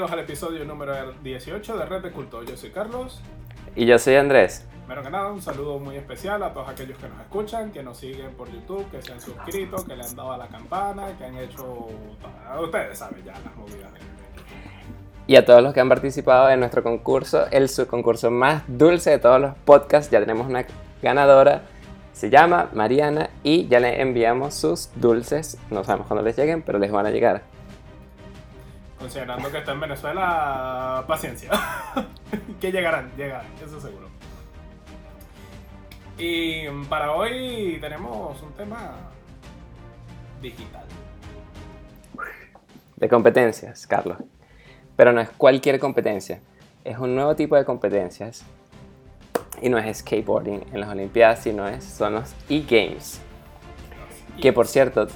Bienvenidos al episodio número 18 de Red de Culto. Yo soy Carlos. Y yo soy Andrés. Primero que nada, un saludo muy especial a todos aquellos que nos escuchan, que nos siguen por YouTube, que se han suscrito, que le han dado a la campana, que han hecho. Ustedes saben ya las movidas. Y a todos los que han participado en nuestro concurso, el subconcurso más dulce de todos los podcasts. Ya tenemos una ganadora. Se llama Mariana y ya le enviamos sus dulces. No sabemos cuándo les lleguen, pero les van a llegar. Considerando que está en Venezuela, paciencia. que llegarán, llegarán, eso seguro. Y para hoy tenemos un tema digital. De competencias, Carlos. Pero no es cualquier competencia. Es un nuevo tipo de competencias. Y no es skateboarding en las Olimpiadas, sino es, son los e-games. Que por cierto,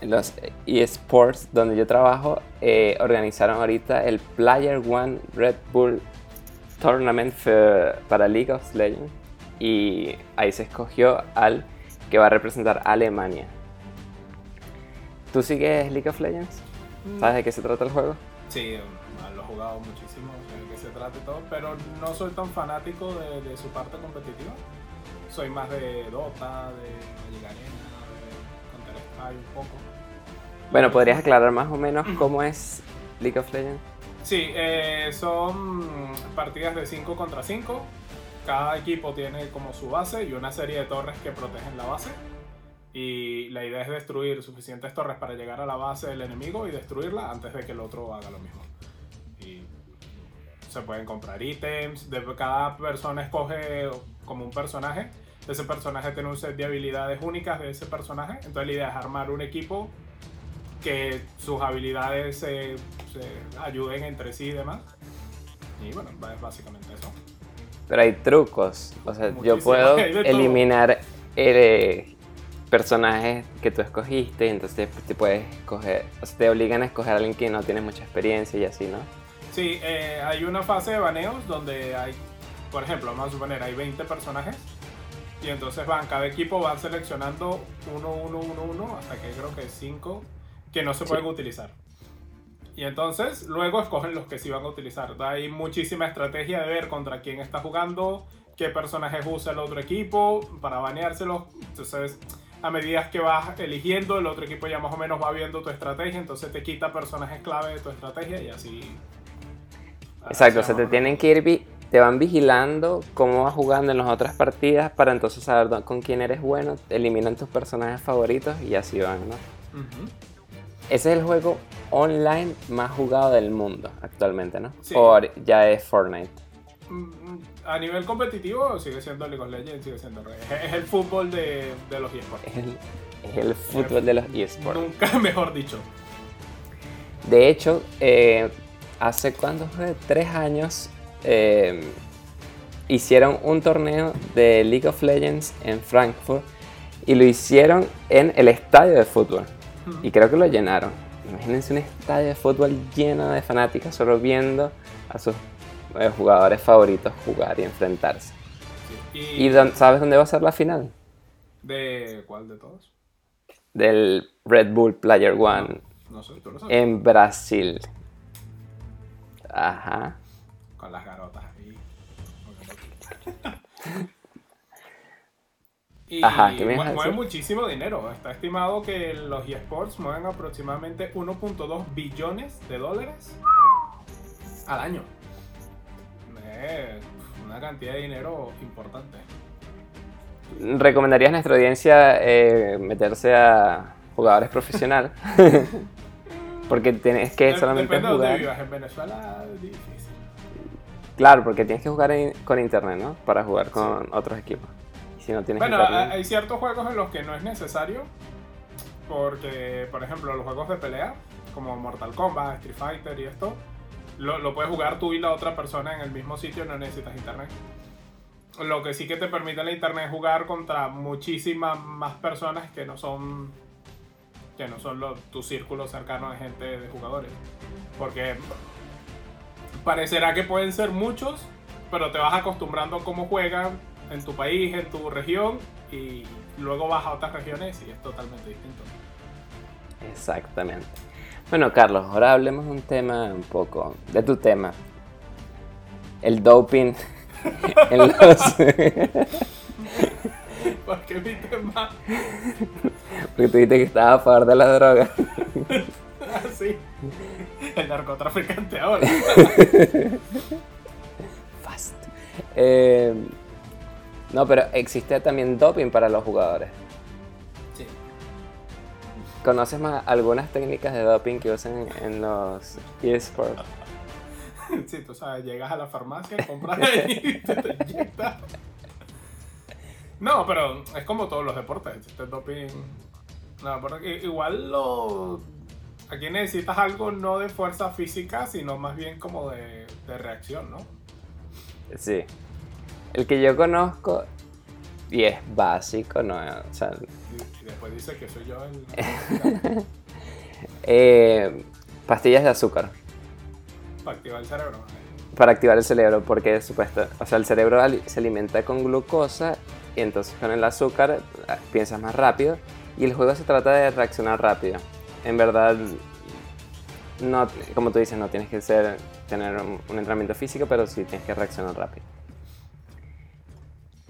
los eSports donde yo trabajo eh, organizaron ahorita el Player One Red Bull Tournament para League of Legends y ahí se escogió al que va a representar a Alemania. ¿Tú sigues League of Legends? Mm. ¿Sabes de qué se trata el juego? Sí, lo he jugado muchísimo, de qué se trata y todo, pero no soy tan fanático de, su parte competitiva. Soy más de Dota, de Liga Un poco. Bueno, ¿podrías aclarar más o menos cómo es League of Legends? Sí, eh, son partidas de 5 contra 5. Cada equipo tiene como su base y una serie de torres que protegen la base. Y la idea es destruir suficientes torres para llegar a la base del enemigo y destruirla antes de que el otro haga lo mismo. Y se pueden comprar ítems. cada persona escoge como un personaje. Ese personaje tiene un set de habilidades únicas de ese personaje. Entonces la idea es armar un equipo que sus habilidades se, ayuden entre sí y demás. Y bueno, es básicamente eso. Pero hay trucos. O sea, yo puedo eliminar el personaje que tú escogiste y entonces te puedes escoger, o sea, te obligan a escoger a alguien que no tiene mucha experiencia y así, ¿no? Sí, eh, hay una fase de baneos donde hay, por ejemplo, vamos a suponer, hay 20 personajes y entonces van, cada equipo va seleccionando uno, uno, uno, uno, hasta que creo que 5 que no se pueden utilizar. Y entonces luego escogen los que sí van a utilizar. Hay muchísima estrategia de ver contra quién está jugando, qué personajes usa el otro equipo para baneárselos. Entonces, a medida que vas eligiendo, el otro equipo ya más o menos va viendo tu estrategia, entonces te quita personajes clave de tu estrategia y así. Exacto, o sea, te tienen que ir, te van vigilando cómo vas jugando en las otras partidas para entonces saber con quién eres bueno, eliminan tus personajes favoritos y así van, ¿no? Ese es el juego online más jugado del mundo actualmente, ¿no? O ya es Fortnite. Mm, a nivel competitivo sigue siendo League of Legends, sigue siendo es el fútbol de, los eSports. Es el, fútbol de los eSports. Nunca mejor dicho. De hecho, eh, hace cuánto fue? Tres años eh, hicieron un torneo de League of Legends en Frankfurt y lo hicieron en el estadio de fútbol. Y creo que lo llenaron. Imagínense un estadio de fútbol lleno de fanáticos solo viendo a sus eh, jugadores favoritos jugar y enfrentarse. ¿Y, sabes dónde va a ser la final? ¿De cuál de todos? Del Red Bull Player One. No, sé, ¿tú lo sabes? En Brasil. Ajá. Con las garotas ahí. Y mueve muchísimo dinero. Está estimado que los eSports mueven aproximadamente 1.2 billones de dólares al año. Es una cantidad de dinero importante. ¿Recomendarías a nuestra audiencia eh, meterse a jugadores profesionales? porque tienes que solamente Depende jugar. De dónde vivas. En Venezuela difícil. Claro, porque tienes que jugar con internet, ¿no? Para jugar con otros equipos bueno, hay ciertos juegos en los que no es necesario. Porque, por ejemplo, los juegos de pelea, como Mortal Kombat, Street Fighter y esto, lo, puedes jugar tú y la otra persona en el mismo sitio, no necesitas internet. Lo que sí que te permite la internet es jugar contra muchísimas más personas que no son que no son tu círculo cercano de gente de jugadores. Porque parecerá que pueden ser muchos, pero te vas acostumbrando a cómo juegan en tu país, en tu región, y luego vas a otras regiones y es totalmente distinto. Exactamente. Bueno, Carlos, ahora hablemos de un tema un poco, de tu tema. El doping en los... ¿Por qué mi tema? Porque tú dijiste que estabas a favor de las drogas. Ah, sí. El narcotraficante ahora. Fast. Eh, no, pero existe también doping para los jugadores. Sí. ¿Conoces más algunas técnicas de doping que usan en los eSports? Sí, tú sabes, llegas a la farmacia, compras y te, te inyectas. No, pero es como todos los deportes, este doping. No, porque igual lo. Aquí necesitas algo no de fuerza física, sino más bien como de, de reacción, ¿no? Sí. El que yo conozco, y es básico, ¿no? O sea, Y, y después dice que soy yo el. eh, pastillas de azúcar para activar el cerebro. para activar el cerebro, porque supuesto, o sea, el cerebro se alimenta con glucosa y entonces con el azúcar ah, piensas más rápido y el juego se trata de reaccionar rápido. En verdad, no, como tú dices, no tienes que ser, tener un, un entrenamiento físico, pero sí tienes que reaccionar rápido.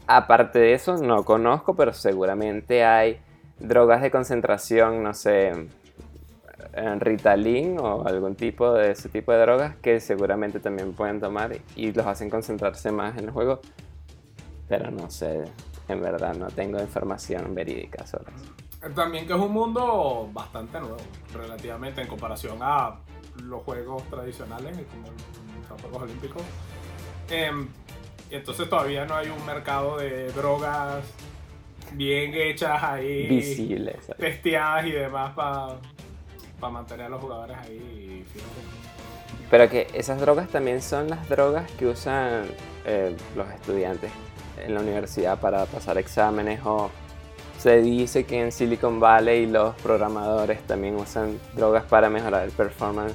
Aparte de eso, no conozco, pero seguramente hay drogas de concentración, no sé, en Ritalin o algún tipo de ese tipo de drogas que seguramente también pueden tomar y los hacen concentrarse más en el juego. Pero no sé, en verdad no tengo información verídica sobre eso. También que es un mundo bastante nuevo, relativamente, en comparación a los juegos tradicionales, como los Juegos Olímpicos. Y entonces todavía no hay un mercado de drogas bien hechas ahí, Visibles. testeadas y demás para mantener a los jugadores ahí. Pero que esas drogas también son las drogas que usan eh, los estudiantes en la universidad para pasar exámenes o se dice que en Silicon Valley los programadores también usan drogas para mejorar el performance.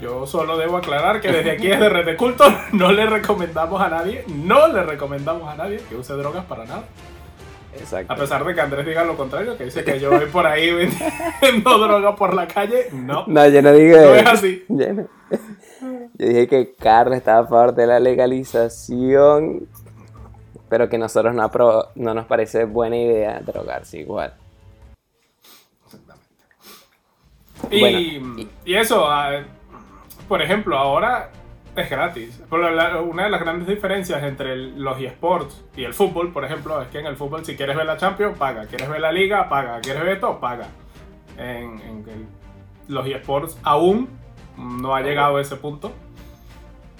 Yo solo debo aclarar que desde aquí desde Red Culto no le recomendamos a nadie, no le recomendamos a nadie que use drogas para nada. Exacto. A pesar de que Andrés diga lo contrario, que dice que yo voy por ahí vendiendo droga por la calle, no. No, yo no digo No es así. Yo, no- yo dije que Carlos estaba a favor de la legalización, pero que nosotros no, apro- no nos parece buena idea drogarse igual. Y, Bueno, y- y eso, ah, por ejemplo, ahora es gratis. Pero la- una de las grandes diferencias entre el- los eSports y el fútbol, por ejemplo, es que en el fútbol si quieres ver la Champions, paga. Quieres ver la Liga, paga. Quieres ver todo, paga. En, en el- los eSports aún no ha llegado a ese punto.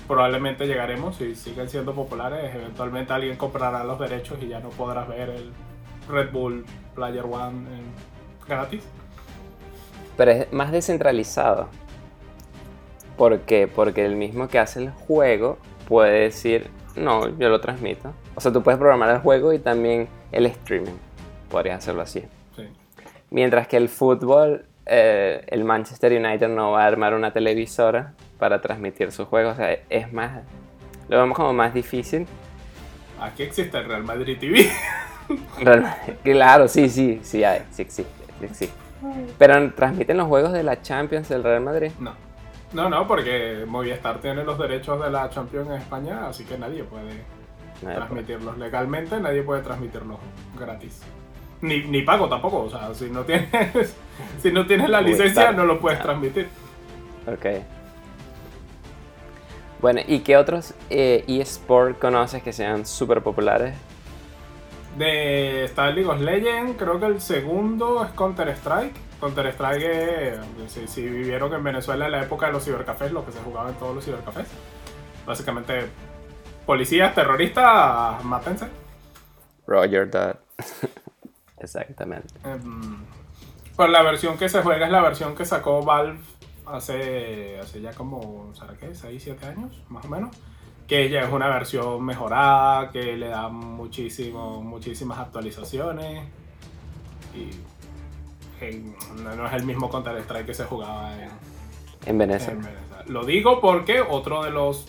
Probablemente llegaremos si siguen siendo populares. Eventualmente alguien comprará los derechos y ya no podrás ver el Red Bull Player One gratis. Pero es más descentralizado. ¿Por qué? Porque el mismo que hace el juego puede decir, no, yo lo transmito. O sea, tú puedes programar el juego y también el streaming. Podrías hacerlo así. Sí. Mientras que el fútbol, eh, el Manchester United no va a armar una televisora para transmitir sus juegos. O sea, es más, lo vemos como más difícil. Aquí existe el Real Madrid TV. Realmente, claro, sí, sí, sí hay, sí existe, sí existe. Pero transmiten los juegos de la Champions del Real Madrid. No. No, no, porque Movistar tiene los derechos de la Champions en España, así que nadie puede transmitirlos legalmente, nadie puede transmitirlos gratis. Ni, ni pago tampoco, o sea, si no tienes, si no tienes la Movistar. licencia no lo puedes Ah. transmitir. Ok. Bueno, ¿y qué otros eh, eSport conoces que sean súper populares? De Star League of Legends, creo que el segundo es Counter Strike. Counter Strike, eh, si, si vivieron en Venezuela en la época de los cibercafés, lo que se jugaba en todos los cibercafés. Básicamente, policías, terroristas, mátense. Roger That. Exactamente. Em, pues la versión que se juega es la versión que sacó Valve hace, hace ya como, ¿será qué? 6, 7 años, más o menos. Que ya es una versión mejorada, que le da muchísimo, muchísimas actualizaciones. Y en- no, es el mismo Counter-Strike que se jugaba en, En. Lo digo porque otro de los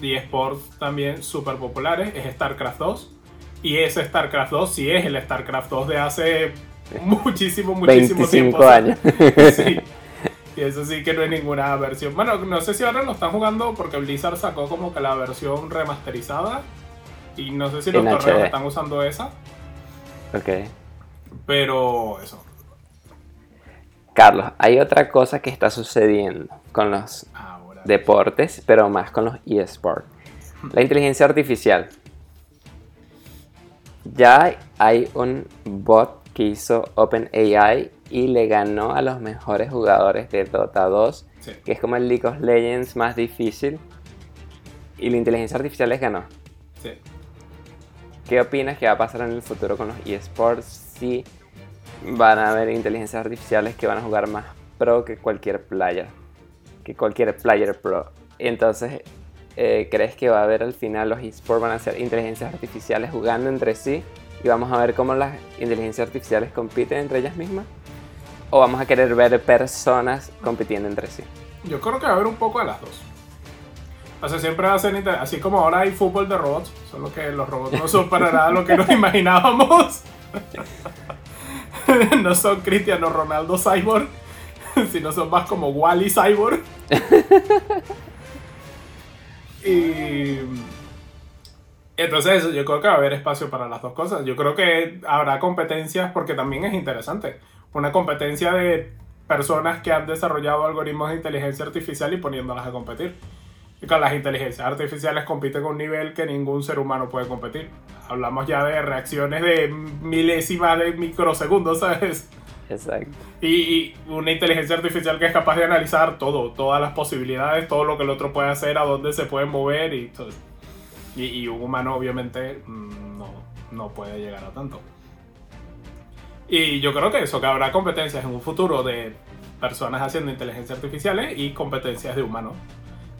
eSports también súper populares es StarCraft 2. Y ese StarCraft 2 sí es el StarCraft 2 de hace muchísimo, muchísimo 25 tiempo. años. Sí. Y eso sí que no es ninguna versión. Bueno, no sé si ahora lo están jugando porque Blizzard sacó como que la versión remasterizada. Y no sé si los torneos están usando esa. Ok. Pero eso. Carlos, hay otra cosa que está sucediendo con los Ahora. deportes, pero más con los eSports. La inteligencia artificial. Ya hay un bot que hizo OpenAI y le ganó a los mejores jugadores de Dota 2, Sí. que es como el League of Legends más difícil. Y la inteligencia artificial les ganó. Sí. ¿Qué opinas que va a pasar en el futuro con los eSports si van a haber inteligencias artificiales que van a jugar más pro que cualquier player? Que cualquier player pro. Entonces, eh, ¿crees que va a haber al final los eSports van a ser inteligencias artificiales jugando entre sí? Y vamos a ver cómo las inteligencias artificiales compiten entre ellas mismas. ¿O vamos a querer ver personas compitiendo entre sí? Yo creo que va a haber un poco de las dos. O sea, siempre va a ser inter- así como ahora hay fútbol de robots, solo que los robots no son para nada lo que nos imaginábamos. no son Cristiano Ronaldo Cyborg, sino son más como Wally Cyborg. y entonces yo creo que va a haber espacio para las dos cosas. Yo creo que habrá competencias porque también es interesante. Una competencia de personas que han desarrollado algoritmos de inteligencia artificial y poniéndolas a competir. Y con las inteligencias artificiales compiten con un nivel que ningún ser humano puede competir. Hablamos ya de reacciones de milésimas de microsegundos, ¿sabes? Exacto. Y, y una inteligencia artificial que es capaz de analizar todo, todas las posibilidades, todo lo que el otro puede hacer, a dónde se puede mover y todo. Y, y un humano obviamente mm, no, no puede llegar a tanto. Y yo creo que eso, que habrá competencias en un futuro de personas haciendo inteligencias artificiales y competencias de humanos.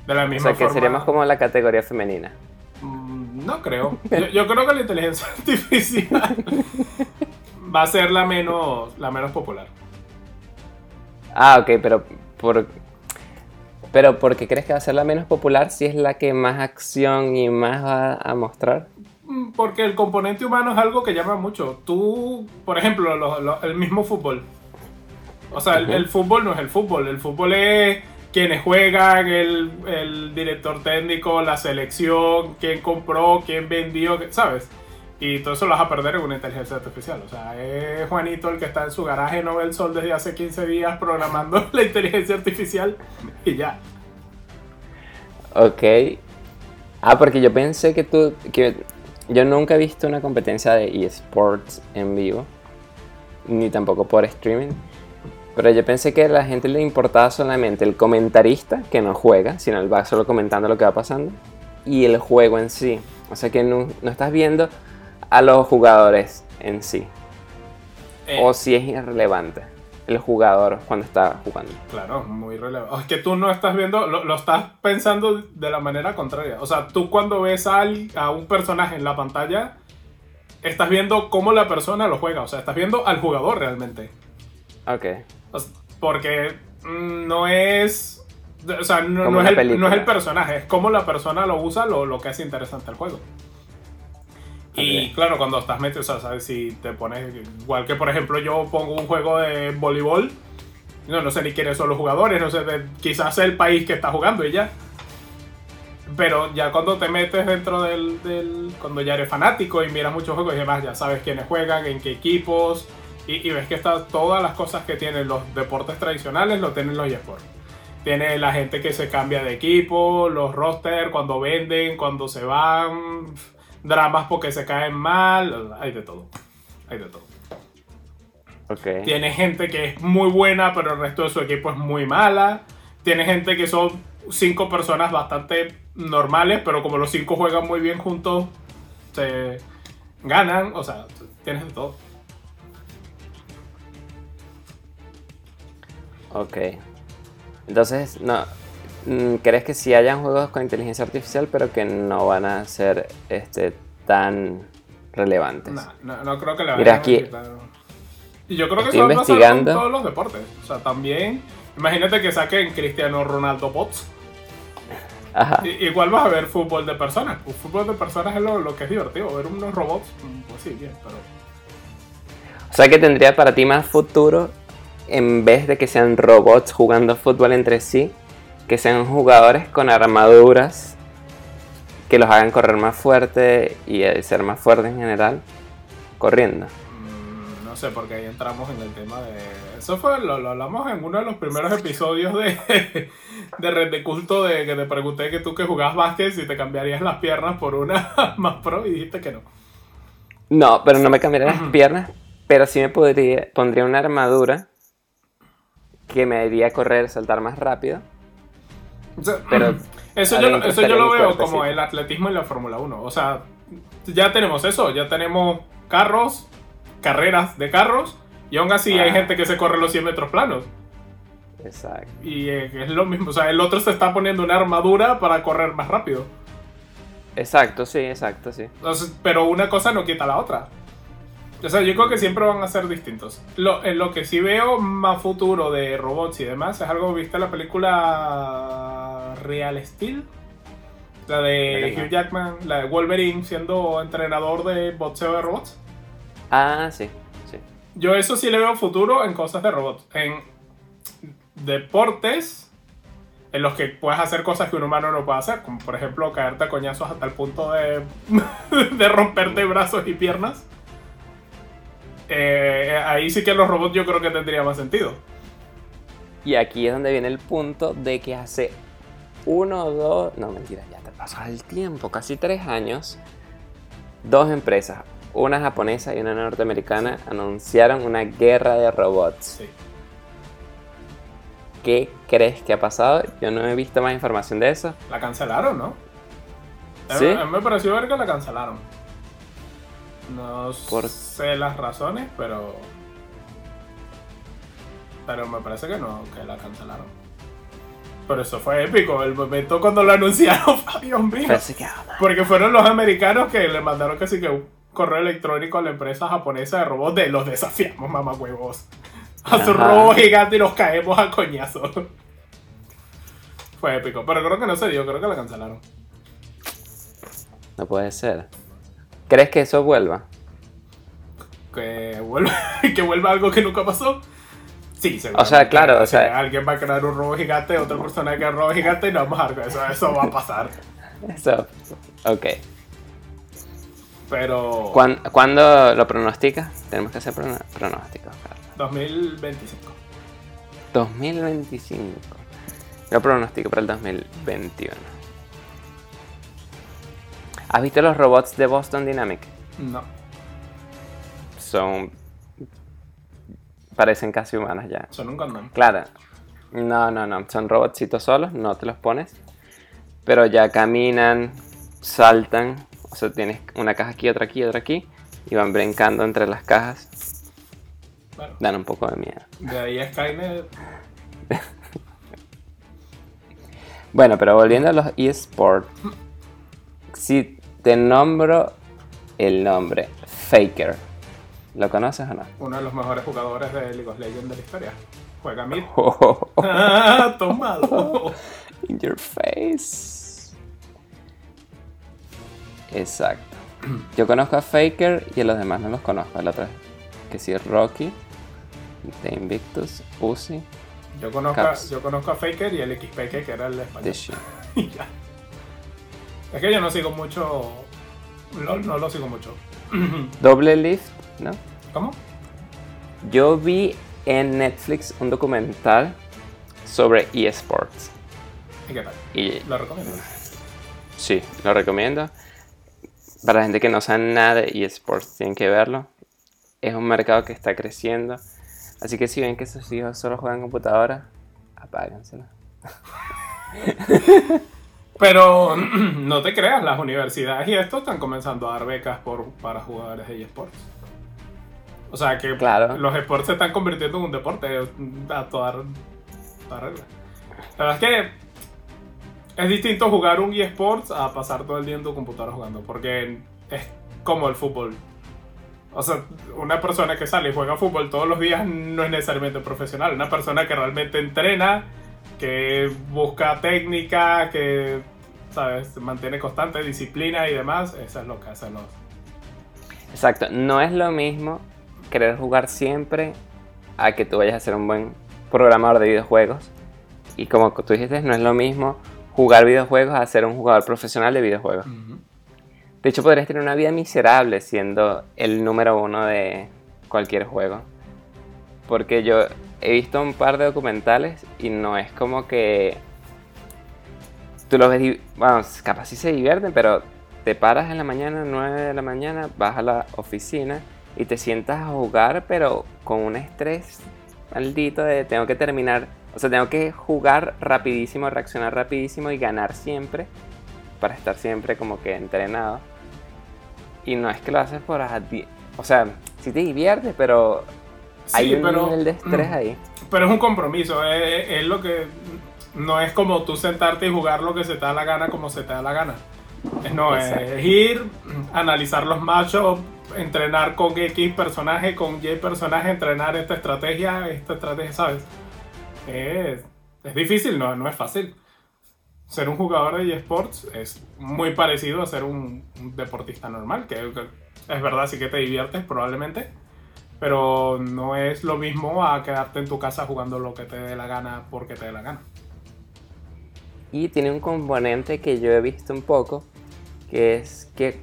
De la O misma sea, que forma. seríamos como la categoría femenina. Mm, No creo. Yo, yo creo que la inteligencia artificial va a ser la menos, la menos popular. Ah, ok, pero por... Pero ¿por qué crees que va a ser la menos popular si es la que más acción y más va a mostrar? Mm, Porque el componente humano es algo que llama mucho. Tú, por ejemplo, lo- lo- el mismo fútbol. O sea, el, el fútbol no es el fútbol. El fútbol es quienes juegan, el, el director técnico, la selección, quién compró, quién vendió, ¿sabes? Y todo eso lo vas a perder en una inteligencia artificial. O sea, es Juanito el que está en su garaje, no ve el sol desde hace 15 días programando la inteligencia artificial y ya. Ok. Ah, porque yo pensé que tú... Que yo nunca he visto una competencia de eSports en vivo. Ni tampoco por streaming. Pero yo pensé que a la gente le importaba solamente el comentarista, que no juega, sino él va solo comentando lo que va pasando. Y el juego en sí. O sea que no, no estás viendo a los jugadores en sí. Eh, O si es irrelevante el jugador cuando está jugando. Claro, muy relevante. Es que tú no estás viendo, lo, lo estás pensando de la manera contraria. O sea, tú cuando ves a, al- a un personaje en la pantalla, estás viendo cómo la persona lo juega. O sea, estás viendo al jugador realmente. Ok. O sea, porque mm, no es. O sea, no, es el, no es el personaje, es cómo la persona lo usa lo, lo que hace interesante el juego. Y Ok. claro, cuando estás metido, o sea, ¿sabes? si te pones. Igual que por ejemplo, yo pongo un juego de voleibol. No, no sé ni quiénes son los jugadores, no sé, de- quizás el país que está jugando y ya. Pero ya cuando te metes dentro del, del- Cuando ya eres fanático y miras muchos juegos y demás, ya sabes quiénes juegan, en qué equipos. Y, y ves que está, todas las cosas que tienen los deportes tradicionales lo tienen los eSports. Tiene la gente que se cambia de equipo, los rosters, cuando venden, cuando se van, dramas porque se caen mal, hay de todo. Hay de todo. Ok. Tiene gente que es muy buena, pero el resto de su equipo es muy mala. Tiene gente que son cinco personas bastante normales, pero como los cinco juegan muy bien juntos, se ganan. O sea, tienes de todo. Ok. Entonces, no. Mm, ¿Crees que sí hayan juegos con inteligencia artificial, pero que no van a ser este, tan relevantes? No, no, no creo que le Mira, aquí-. Y yo creo que Estoy eso va a pasar con investigando. todos los deportes. O sea, también. Imagínate que saquen Cristiano Ronaldo bots. Ajá. Igual vas a ver fútbol de personas. Un fútbol de personas es lo, lo que es divertido. Ver unos robots, mm, pues sí, bien, pero. O sea que tendría para ti más futuro en vez de que sean robots jugando fútbol entre sí, que sean jugadores con armaduras que los hagan correr más fuerte y ser más fuertes en general, corriendo. Mm, no sé, porque ahí entramos en el tema de... Eso fue, lo, lo hablamos en uno de los primeros episodios de, de Red de Culto, de que te pregunté que tú que jugabas básquet si te cambiarías las piernas por una más pro y dijiste que no. No, pero no me cambiaría las piernas, pero sí me podría, pondría una armadura que me haría correr, saltar más rápido. O sea, Pero eso yo, eso yo lo veo como el atletismo y la Fórmula 1. O sea, ya tenemos eso, ya tenemos carros, carreras de carros, y aún así hay Ah. gente que se corre los 100 metros planos. Exacto. Y eh, es lo mismo, o sea, el otro se está poniendo una armadura para correr más rápido. Exacto, sí, exacto, sí. Entonces, pero una cosa no quita la otra. O sea, yo creo que siempre van a ser distintos. Lo, en lo que sí veo más futuro de robots y demás es algo, ¿viste la película Real Steel? La de. Hugh Jackman, la de Wolverine siendo entrenador de boxeo de robots. Ah, sí, sí. Yo eso sí le veo futuro en cosas de robots. En deportes en los que puedes hacer cosas que un humano no puede hacer. Como por ejemplo caerte a coñazos hasta el punto de, de romperte brazos y piernas. Eh, ahí sí que los robots yo creo que tendría más sentido. Y aquí es donde viene el punto de que hace uno o dos, no mentira, ya te pasó el tiempo, casi tres años, dos empresas, una japonesa y una norteamericana, anunciaron una guerra de robots. Sí. ¿Qué crees que ha pasado? Yo no he visto más información de eso. La cancelaron, ¿no? ¿Sí? A mí me pareció ver que la cancelaron. No Por- sé las razones, pero. Pero me parece que no, que la cancelaron. Pero eso fue épico. El momento cuando lo anunciaron, Dios mío. Ah, Porque fueron los americanos que le mandaron casi que un correo electrónico a la empresa japonesa de robots de los desafiamos, mamá huevos. A su Ajá. robot gigante y los caemos a coñazo. Fue épico. Pero creo que no se dio, creo que la cancelaron. no puede ser. ¿Crees que eso vuelva? Que vuelva, que vuelva algo que nunca pasó. Sí, seguro. O sea, claro, o sea- Alguien va a crear un robot gigante, otra persona va a crear un robot gigante y no vamos a con eso. Eso va a pasar. Eso. Ok. Pero. ¿Cuán- ¿Cuándo lo pronosticas? Tenemos que hacer pronósticos. Carlos. 2025. 2025. Yo pronostico para el 2021. ¿Has visto los robots de Boston Dynamic? No. Son. parecen casi humanas ya. Son un condón. Claro. No, no, no. Son robotcitos solos, no te los pones. Pero ya caminan, saltan. O sea, tienes una caja aquí, otra aquí, otra aquí. Y van brincando entre las cajas. Bueno, Dan un poco de miedo. de ahí a Skynet. Bueno, pero volviendo a los eSports. Si te nombro el nombre Faker, ¿lo conoces o no? Uno de los mejores jugadores de League of Legends de la historia. Juega mid. Oh, ¡Ah! Tomado. in your face. Exacto. Yo conozco a Faker y a los demás no los conozco. El otro que sí es Rocky, de Invictus, Uzi, Yo conozco, a, yo conozco a Faker y el XPK que era el The español. Shit. Es que yo no sigo mucho. No, no lo sigo mucho. Doble Lift, ¿no? ¿Cómo? Yo vi en Netflix un documental sobre eSports. ¿Y qué tal? Y Lo recomiendo. sí, lo recomiendo. Para la gente que no sabe nada de eSports, tienen que verlo. Es un mercado que está creciendo. Así que si ven que sus hijos solo juegan computadora, apáganselo. Pero no te creas, las universidades y esto están comenzando a dar becas por, para jugadores de eSports. O sea que Claro. los esports se están convirtiendo en un deporte a toda, toda regla. La verdad es que es distinto jugar un eSports a pasar todo el día en tu computadora jugando, porque es como el fútbol. O sea, una persona que sale y juega fútbol todos los días no es necesariamente profesional. Una persona que realmente entrena, que busca técnica, que, ¿sabes? Mantiene constante, disciplina y demás, eso es lo que hacen los... Exacto, no es lo mismo querer jugar siempre a que tú vayas a ser un buen programador de videojuegos. Y como tú dijiste, no es lo mismo jugar videojuegos a ser un jugador profesional de videojuegos. De hecho, podrías tener una vida miserable siendo el número uno de cualquier juego. Porque yo he visto un par de documentales y no es como que tú los ves, vamos, capaz sí se divierten, pero te paras en la mañana, 9 de la mañana, vas a la oficina y te sientas a jugar, pero con un estrés maldito de tengo que terminar, o sea, tengo que jugar rapidísimo, reaccionar rapidísimo y ganar siempre para estar siempre como que entrenado. Y no es que lo haces por... O sea, sí te diviertes, pero hay un nivel de estrés ahí. Pero es un compromiso, es, lo que... No es como tú sentarte y jugar lo que se te da la gana como se te da la gana. No, es ir, analizar los machos, entrenar con X personaje, con Y personaje, entrenar esta estrategia, esta estrategia, ¿sabes? Es, es difícil, no, no es fácil. Ser un jugador de eSports es muy parecido a ser un, deportista normal, que es verdad, sí que te diviertes probablemente, pero no es lo mismo a quedarte en tu casa jugando lo que te dé la gana porque te dé la gana. Y tiene un componente que yo he visto un poco, que es que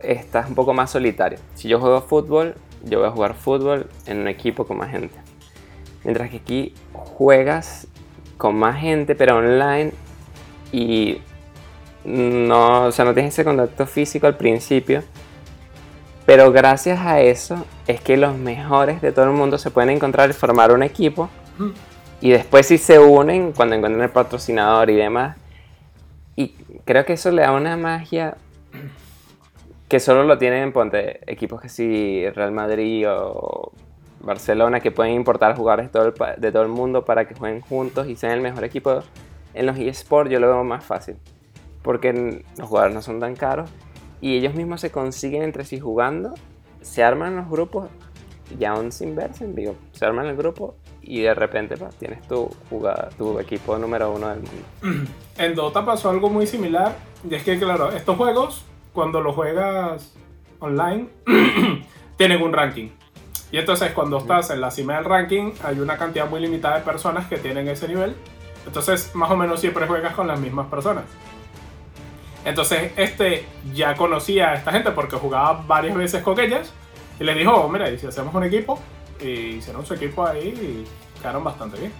estás un poco más solitario. Si yo juego fútbol, yo voy a jugar fútbol en un equipo con más gente. Mientras que aquí juegas con más gente, pero online y no, o sea, no tienes ese contacto físico al principio. Pero gracias a eso es que los mejores de todo el mundo se pueden encontrar y formar un equipo. Y después si se unen cuando encuentran el patrocinador y demás. Y creo que eso le da una magia que solo lo tienen, ponte, equipos que sí, Real Madrid o Barcelona, que pueden importar jugadores de todo, el, de todo el mundo para que jueguen juntos y sean el mejor equipo. En los eSports yo lo veo más fácil, porque los jugadores no son tan caros y ellos mismos se consiguen entre sí jugando, se arman los grupos y aún sin verse, digo, se arman el grupo y de repente pues, tienes tu, jugada, tu equipo número uno del mundo. En Dota pasó algo muy similar, y es que claro, estos juegos cuando lo juegas online, tienen un ranking. Y entonces cuando estás en la cima del ranking, hay una cantidad muy limitada de personas que tienen ese nivel. Entonces, más o menos siempre juegas con las mismas personas. Entonces, este ya conocía a esta gente porque jugaba varias veces con ellas. Y le dijo, mira, y si hacemos un equipo, y hicieron su equipo ahí y quedaron bastante bien.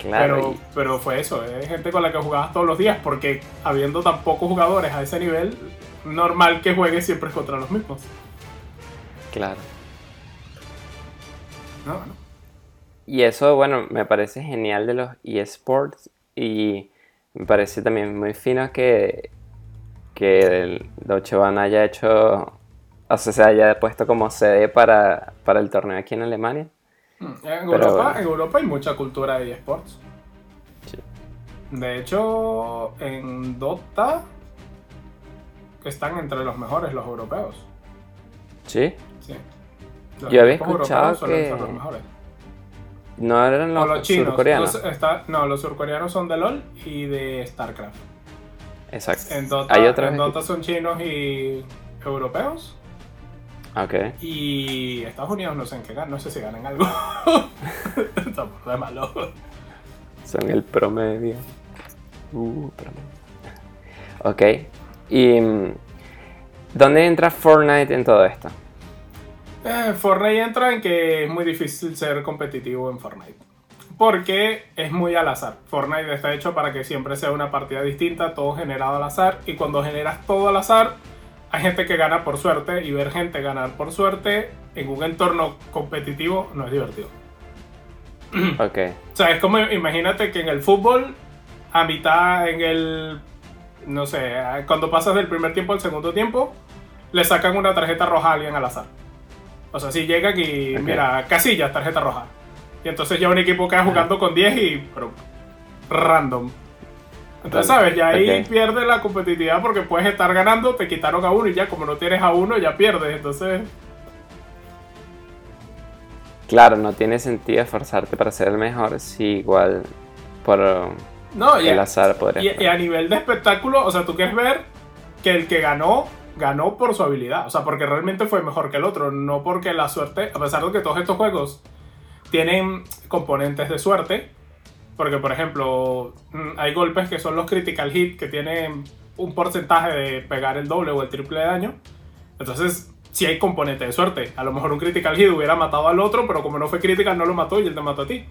Claro. Pero, pero fue eso, es gente con la que jugabas todos los días, porque habiendo tan pocos jugadores a ese nivel, normal que juegues siempre contra los mismos. Claro. No, Y eso, bueno, me parece genial de los eSports y me parece también muy fino que, que Deutsche Bahn haya hecho, o sea, se haya puesto como sede para, para el torneo aquí en Alemania. Mm, en, Europa, en Europa hay mucha cultura de eSports. De hecho, en Dota están entre los mejores los europeos. ¿Sí? Sí. Yo había escuchado que... No eran los, surcoreanos. no, los surcoreanos son de LOL y de StarCraft. Exacto. En Dota, en Dota son chinos y europeos. Okay. Y Estados Unidos no sé en qué ganan, no sé si ganan algo. Estamos de malo. Son el promedio. Uh, Ok. ¿Y mm, dónde entra Fortnite en todo esto? Eh, Fortnite entra en que es muy difícil ser competitivo en Fortnite. Porque es muy al azar. Fortnite está hecho para que siempre sea una partida distinta, todo generado al azar. Y cuando generas todo al azar, hay gente que gana por suerte y ver gente ganar por suerte en un entorno competitivo no es divertido. Ok. O sea, es como imagínate que en el fútbol, a mitad en el. No sé, cuando pasas del primer tiempo al segundo tiempo, le sacan una tarjeta roja a alguien al azar. O sea, si llega aquí, mira, casillas, tarjeta roja. Y entonces ya un equipo queda jugando con 10 y. Pero. Random. Entonces, ¿sabes? Ya ahí pierde la competitividad porque puedes estar ganando, te quitaron a uno y ya como no tienes a uno, ya pierdes. Entonces... Claro, no tiene sentido esforzarte para ser el mejor si igual por no, el azar podría y, y, a nivel de espectáculo, o sea, tú quieres ver que el que ganó ganó por su habilidad, o sea, porque realmente fue mejor que el otro, no porque la suerte, a pesar de que todos estos juegos tienen componentes de suerte, porque por ejemplo, mm, hay golpes que son los critical hit que tienen un porcentaje de pegar el doble o el triple de daño, entonces si hay componente de suerte. A lo mejor un critical hit hubiera matado al otro, pero como no fue critical no lo mató y él te mató a ti.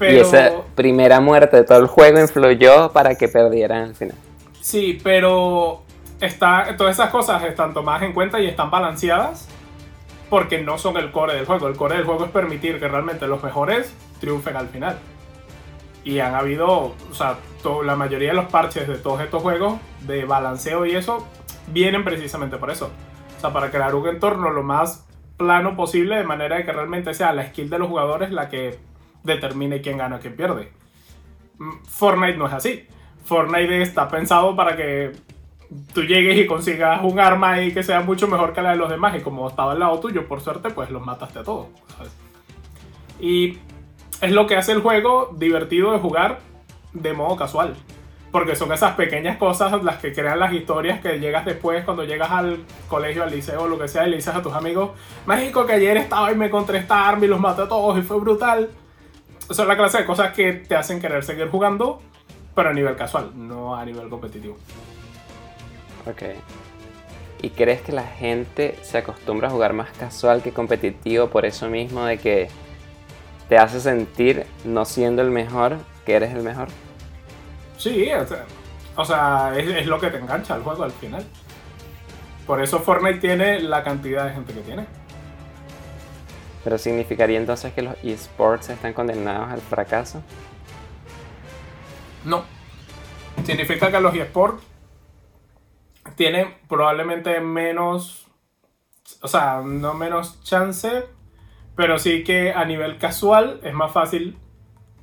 Y esa primera muerte de todo el juego influyó para que perdieran al final. Sí, pero está, todas esas cosas están tomadas en cuenta y están balanceadas porque no son el core del juego. El core del juego es permitir que realmente los mejores triunfen al final. Y han habido, o sea, la mayoría de los parches de todos estos juegos de balanceo y eso vienen precisamente por eso. O sea, para crear un entorno lo más plano posible de manera de que realmente sea la skill de los jugadores la que determine quién gana o quién pierde. Mm, Fortnite no es así. Fortnite está pensado para que tú llegues y consigas un arma y que sea mucho mejor que la de los demás. Y como estaba al lado tuyo, por suerte, pues los mataste a todos. Y es lo que hace el juego divertido de jugar de modo casual. Porque son esas pequeñas cosas las que crean las historias que llegas después cuando llegas al colegio, al liceo o lo que sea y le dices a tus amigos, México que ayer estaba y me encontré esta arma y los maté a todos y fue brutal. Es la clase de cosas que te hacen querer seguir jugando, pero a nivel casual, no a nivel competitivo. Ok. ¿Y crees que la gente se acostumbra a jugar más casual que competitivo por eso mismo de que te hace sentir, no siendo el mejor, que eres el mejor? Sí, o sea, es, lo que te engancha al juego al final. Por eso Fortnite tiene la cantidad de gente que tiene. Pero significaría entonces que los esports están condenados al fracaso? No. Significa que los esports tienen probablemente menos, o sea, no menos chance, pero sí que a nivel casual es más fácil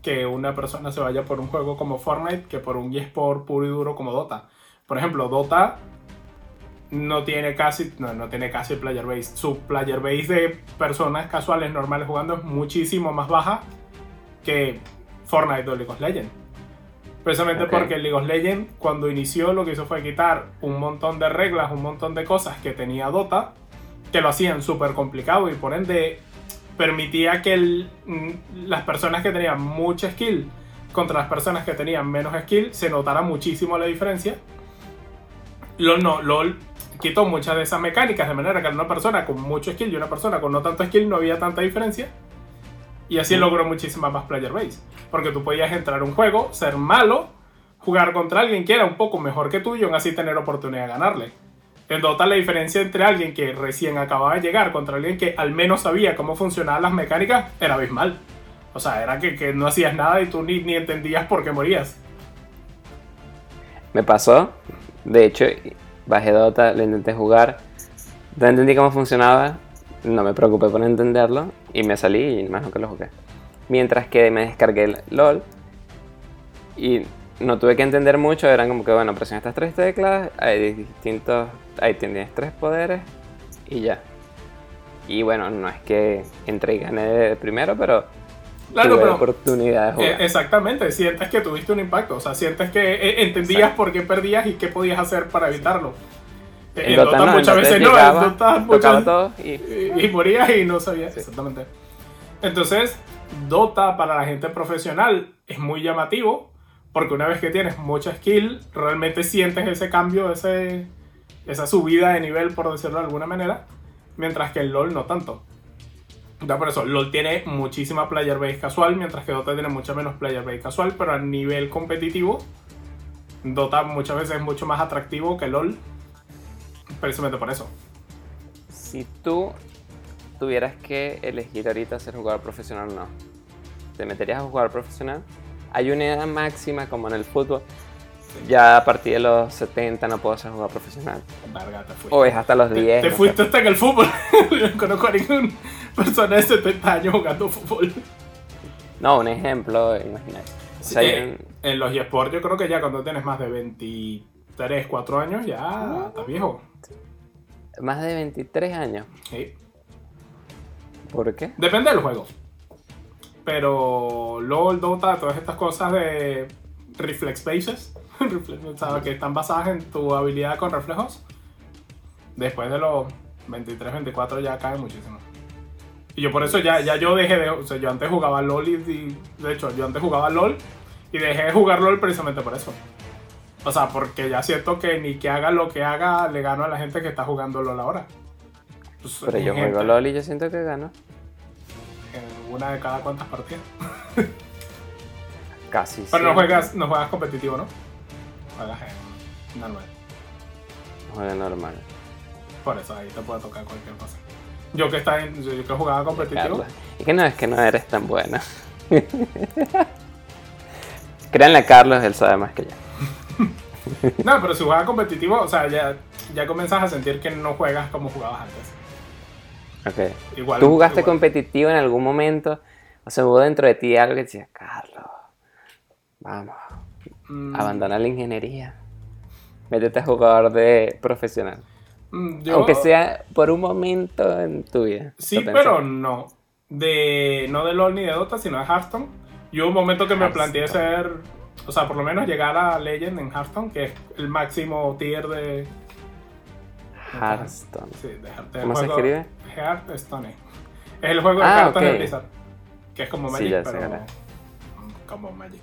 que una persona se vaya por un juego como Fortnite que por un eSport puro y duro como Dota. Por ejemplo, Dota no tiene casi, no, no tiene casi player base. Su player base de personas casuales normales jugando es muchísimo más baja que Fortnite o League of Legends. Precisamente porque League of Legends cuando inició lo que hizo fue quitar un montón de reglas, un montón de cosas que tenía Dota, que lo hacían súper complicado y por ende permitía que mm, las personas que tenían mucha skill contra las personas que tenían menos skill se notara muchísimo la diferencia. LOL no, LOL quitó muchas de esas mecánicas de manera que una persona con mucho skill y una persona con no tanto skill no había tanta diferencia. Y así logró muchísima más player base. Porque tú podías entrar a un juego, ser malo, jugar contra alguien que era un poco mejor que tú y aún así tener oportunidad de ganarle. En Dota la diferencia entre alguien que recién acababa de llegar contra alguien que al menos sabía cómo funcionaban las mecánicas era abismal. O sea, era que, no hacías nada y tú ni, ni entendías por qué morías. Me pasó, de hecho, bajé Dota, lo intenté jugar, no entendí cómo funcionaba, no me preocupé por entenderlo y me salí y más que lo jugué. Mientras que me descargué el LOL y no tuve que entender mucho, eran como que, bueno, presiona estas tres teclas, hay distintos, ahí tienes tres poderes y ya. Y bueno, no es que entré y gané primero, pero claro, tuve oportunidad de jugar. Eh, exactamente, sientes que tuviste un impacto, o sea, sientes que eh, entendías por qué perdías y qué podías hacer para evitarlo. En, Dota, muchas veces no, en Dota muchas y... y, morías y no sabías. Exactamente. Entonces, Dota para la gente profesional es muy llamativo porque una vez que tienes mucha skill, realmente sientes ese cambio, ese, esa subida de nivel, por decirlo de alguna manera, mientras que el LOL no tanto. Ya por eso, LOL tiene muchísima player base casual, mientras que Dota tiene mucha menos player base casual, pero a nivel competitivo, Dota muchas veces es mucho más atractivo que LOL, precisamente por eso. Si tú tuvieras que elegir ahorita ser jugador profesional o no, ¿te meterías a jugar profesional? Hay una edad máxima como en el fútbol. Ya a partir de los 70 no puedo ser jugador profesional. O es hasta los 10. Te, fuiste hasta en el fútbol. no conozco a ninguna persona de 70 años jugando fútbol. No, un ejemplo, imagínate. Eh, en, los eSports yo creo que ya cuando tienes más de 23, 4 años ya estás viejo. ¿Más de 23 años? Sí. ¿Por qué? Depende del juego. Pero LOL, Dota, todas estas cosas de reflex bases, que están basadas en tu habilidad con reflejos, Después de los 23, 24 ya cae muchísimo. Y yo por eso ya, ya yo dejé de... O sea, yo antes jugaba LOL y, y- De hecho, yo antes jugaba LOL y dejé de jugar LOL precisamente por eso. O sea, porque ya siento que ni que haga lo que haga le gano a la gente que está jugando LOL ahora. Pues, Pero yo gente, juego LOL y yo siento que gano. Una de cada cuantas partidas. Casi. Pero no juegas, no juegas competitivo, ¿no? Juegas en normal. Juego normal. Por eso ahí te puede tocar cualquier cosa. Yo que está en, yo que jugaba competitivo. Carlos. Es que no, es que no eres tan buena. Créanle a Carlos, él sabe más que yo. No, pero si juegas competitivo, o sea, ya, ya comienzas a sentir que no juegas como jugabas antes. Ok. Igual. ¿Tú jugaste igual. competitivo en algún momento? O sea, hubo dentro de ti algo que decía, Carlos, vamos, Mm, abandona la ingeniería. Métete a jugador de profesional. mm, yo- Aunque sea por un momento en tu vida. Sí, pero no. De, no de LOL ni de Dota, sino de Hearthstone. Y hubo un momento que me Hearthstone. planteé ser. O sea, por lo menos llegar a Legend en Hearthstone, que es el máximo tier de. Hearthstone. Sí, de Hearthstone. ¿Cómo se escribe? Hearthstone. Es el juego de Ah, cartas de. Blizzard. Que es como Sí, Magic, sé, pero. ahora. Como Magic.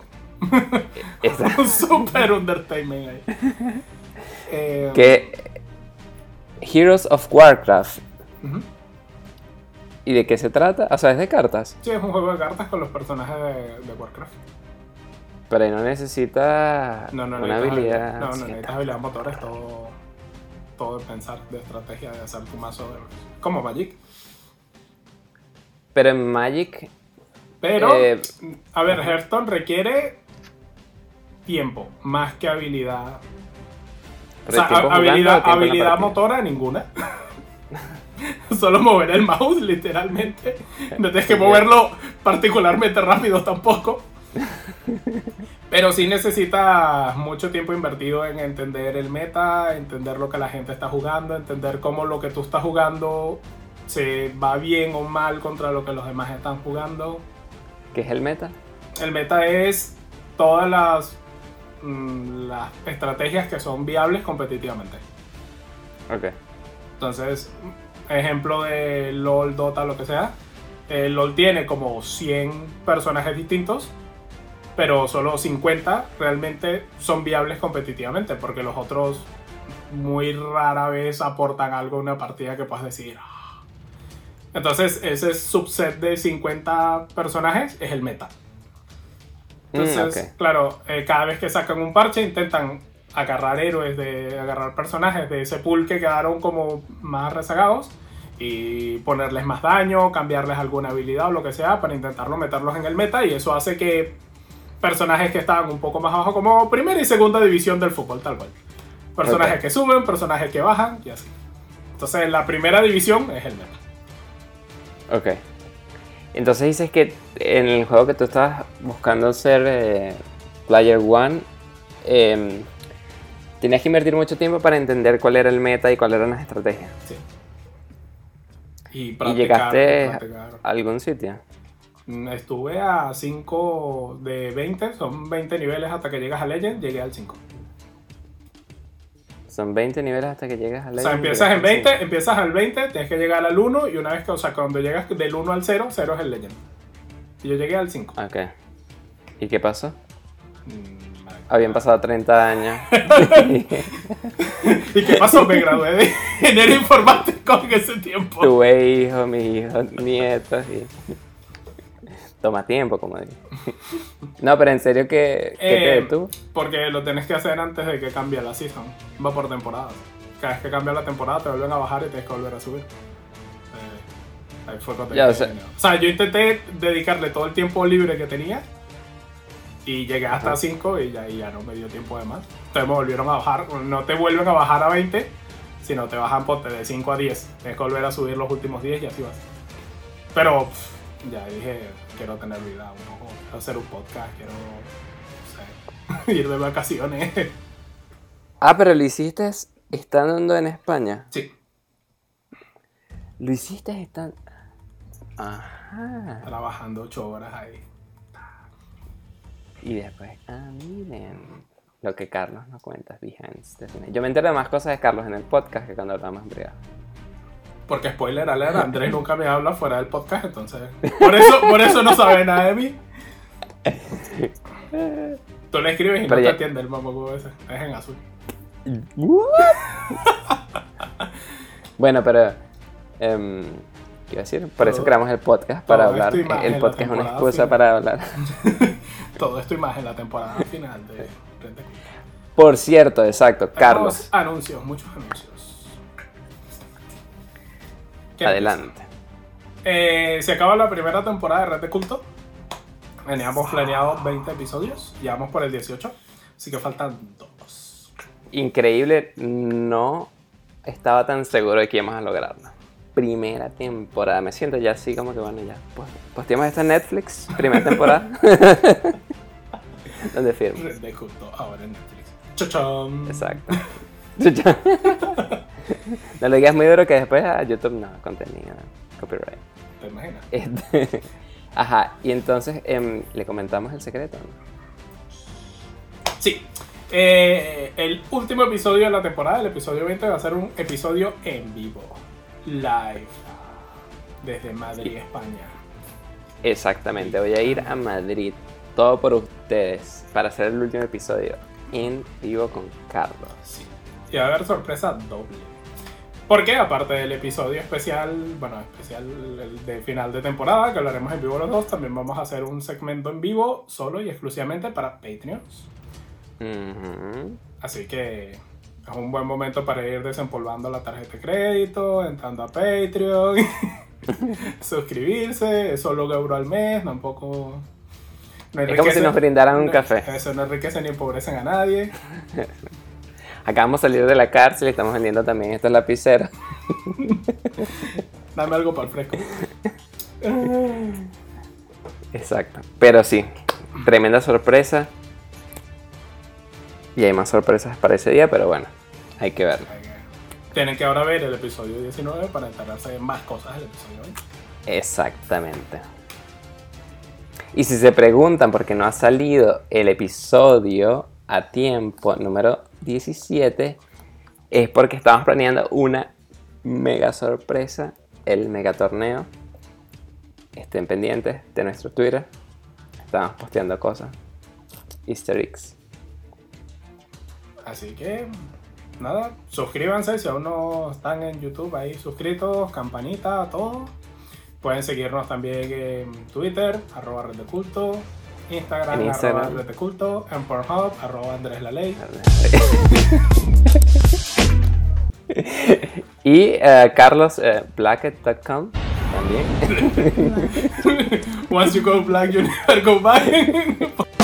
Esa- Un super undertainment ahí. Eh, que Heroes of Warcraft. ¿Y de qué se trata? O sea, es de cartas. Sí, es un juego de cartas con los personajes de, de Warcraft. Pero ahí no necesita No, no, una habilidad. No, no, necesitas habilidad motora, es todo, todo de pensar, de estrategia, de hacer tu mazo. de- como Magic. Pero en Magic, Pero, Eh, a ver, Hearthstone requiere tiempo, más que habilidad. O sea, ¿el tiempo ha- jugando o habilidad, habilidad motora ninguna. Solo mover el mouse, literalmente. No tienes que moverlo particularmente rápido tampoco. Pero sí necesitas mucho tiempo invertido en entender el meta, entender lo que la gente está jugando, entender cómo lo que tú estás jugando se va bien o mal contra lo que los demás están jugando. ¿Qué es el meta? El meta es todas las, mm, las estrategias que son viables competitivamente. Ok. Entonces, ejemplo de LOL, Dota, lo que sea. eh, LOL tiene como 100 personajes distintos, pero solo 50 realmente son viables competitivamente, porque los otros muy rara vez aportan algo a una partida que puedas decir. "Ah". Entonces, ese subset de 50 personajes es el meta. Mm, Entonces, ok. claro, eh, cada vez que sacan un parche intentan agarrar héroes, de agarrar personajes de ese pool que quedaron como más rezagados y ponerles más daño, cambiarles alguna habilidad o lo que sea para intentarlo meterlos en el meta y eso hace que personajes que estaban un poco más abajo como primera y segunda división del fútbol tal cual. Personajes que suben, personajes que bajan y así. Entonces la primera división es el meta. Ok. Entonces dices que en el juego que tú estabas buscando ser eh, Player One, em, tenías que invertir mucho tiempo para entender cuál era el meta y cuáles eran las estrategias. Sí. Y, ¿Y practicar, llegaste practicar. a algún sitio? Mm, Estuve a 5 de 20, son 20 niveles hasta que llegas a Legend, llegué al 5. Son 20 niveles hasta que llegas a O Legend. sea, empiezas en llegas al 20, cinco. empiezas al 20, tienes que llegar al 1 y una vez que, o sea, cuando llegas del 1 al 0, 0 es el Legend. Y yo llegué al 5. Ok. ¿Y qué pasó? Mm. Habían pasado 30 años. ¿Y qué pasó? Me gradué de ingeniero informático en ese tiempo. Tuve hijos, mis hijos, nietos y... Toma tiempo, como digo. No, pero en serio, ¿qué, qué te detuvo? Porque lo tenés que hacer antes de que cambie la season. Va por temporadas. Cada vez que cambia la temporada te vuelven a bajar y tienes que volver a subir. Eh, ahí fue cuando Ya, o sea- o sea, yo intenté dedicarle todo el tiempo libre que tenía. Y llegué hasta Ajá. 5 y ya, y ya no me dio tiempo de más. Entonces me volvieron a bajar. No te vuelven a bajar a 20, sino te bajan ponte, de 5 a 10. Tienes que volver a subir los últimos 10 y así vas. Pero pff, ya dije, quiero tener vida. Quiero hacer un podcast, quiero no sé, ir de vacaciones. Ah, pero lo hiciste estando en España. Sí, Lo hiciste estando... Ajá. trabajando 8 horas ahí. Y después, ah, miren. Lo que Carlos no cuenta, scenes. Yo me entero de más cosas de Carlos en el podcast que cuando hablamos en privado. Porque spoiler alert, Andrés nunca me habla fuera del podcast, entonces. Por eso, por eso no sabe nada de mí. Tú le escribes y Pero no te ya- atiende el mamacudo ese. Es en azul. bueno, pero. em, ¿Qué iba a decir? Por eso creamos el podcast, para hablar. El podcast es una excusa final. para hablar. Todo esto y más en la temporada final de. Por cierto, exacto, Carlos, Anuncios, muchos anuncios. ¿Qué adelante. Eh, se acaba la primera temporada de Red de Culto. Teníamos planeado 20 episodios. Ya vamos por el 18. Así que faltan dos. Increíble, no estaba tan seguro de que íbamos a lograrlo. Primera temporada, me siento ya así como que bueno, ya. Pues, posteamos esto en Netflix, primera temporada. ¿Dónde firmo? Red de Culto ahora en Netflix. Chacham. Exacto. no lo digas muy duro que después a YouTube no, contenido, copyright. ¿Te imaginas? Este, Ajá, y entonces em, le comentamos el secreto. ¿no? Sí. Eh, el último episodio de la temporada, el episodio 20, va a ser un episodio en vivo. Live. Desde Madrid, España. Exactamente, voy a ir a Madrid, todo por ustedes, para hacer el último episodio en vivo con Carlos. Sí. Y va a haber sorpresa doble. Porque aparte del episodio especial, bueno, especial el de final de temporada, que hablaremos en vivo los dos, también vamos a hacer un segmento en vivo solo y exclusivamente para Patreons. Ujú. Así que es un buen momento para ir desempolvando la tarjeta de crédito, entrando a Patreon, suscribirse, es solo un euro al mes, tampoco... No Es como si nos brindaran un no- café. Eso no enriquece ni empobrecen a nadie. Acabamos de salir de la cárcel y estamos vendiendo también estos lapiceros. Dame algo para el fresco. Exacto. Pero sí, tremenda sorpresa. Y hay más sorpresas para ese día, pero bueno, hay que verlo. Tienen que ahora ver el episodio 19 para enterarse de más cosas del episodio 20. Exactamente. Y si se preguntan por qué no ha salido el episodio a tiempo número 17, es porque estamos planeando una mega sorpresa, el mega torneo. Estén pendientes de nuestro Twitter. Estamos posteando cosas. Easter eggs. Así que, nada, suscríbanse si aún no están en YouTube ahí suscritos, campanita, todo. Pueden seguirnos también en Twitter, arroba red de culto, Instagram, En Instagram. arroba red de culto, en Pornhub, arroba Andrés la ley. y Carlos Blackett.com también. Once you go black, you never go back.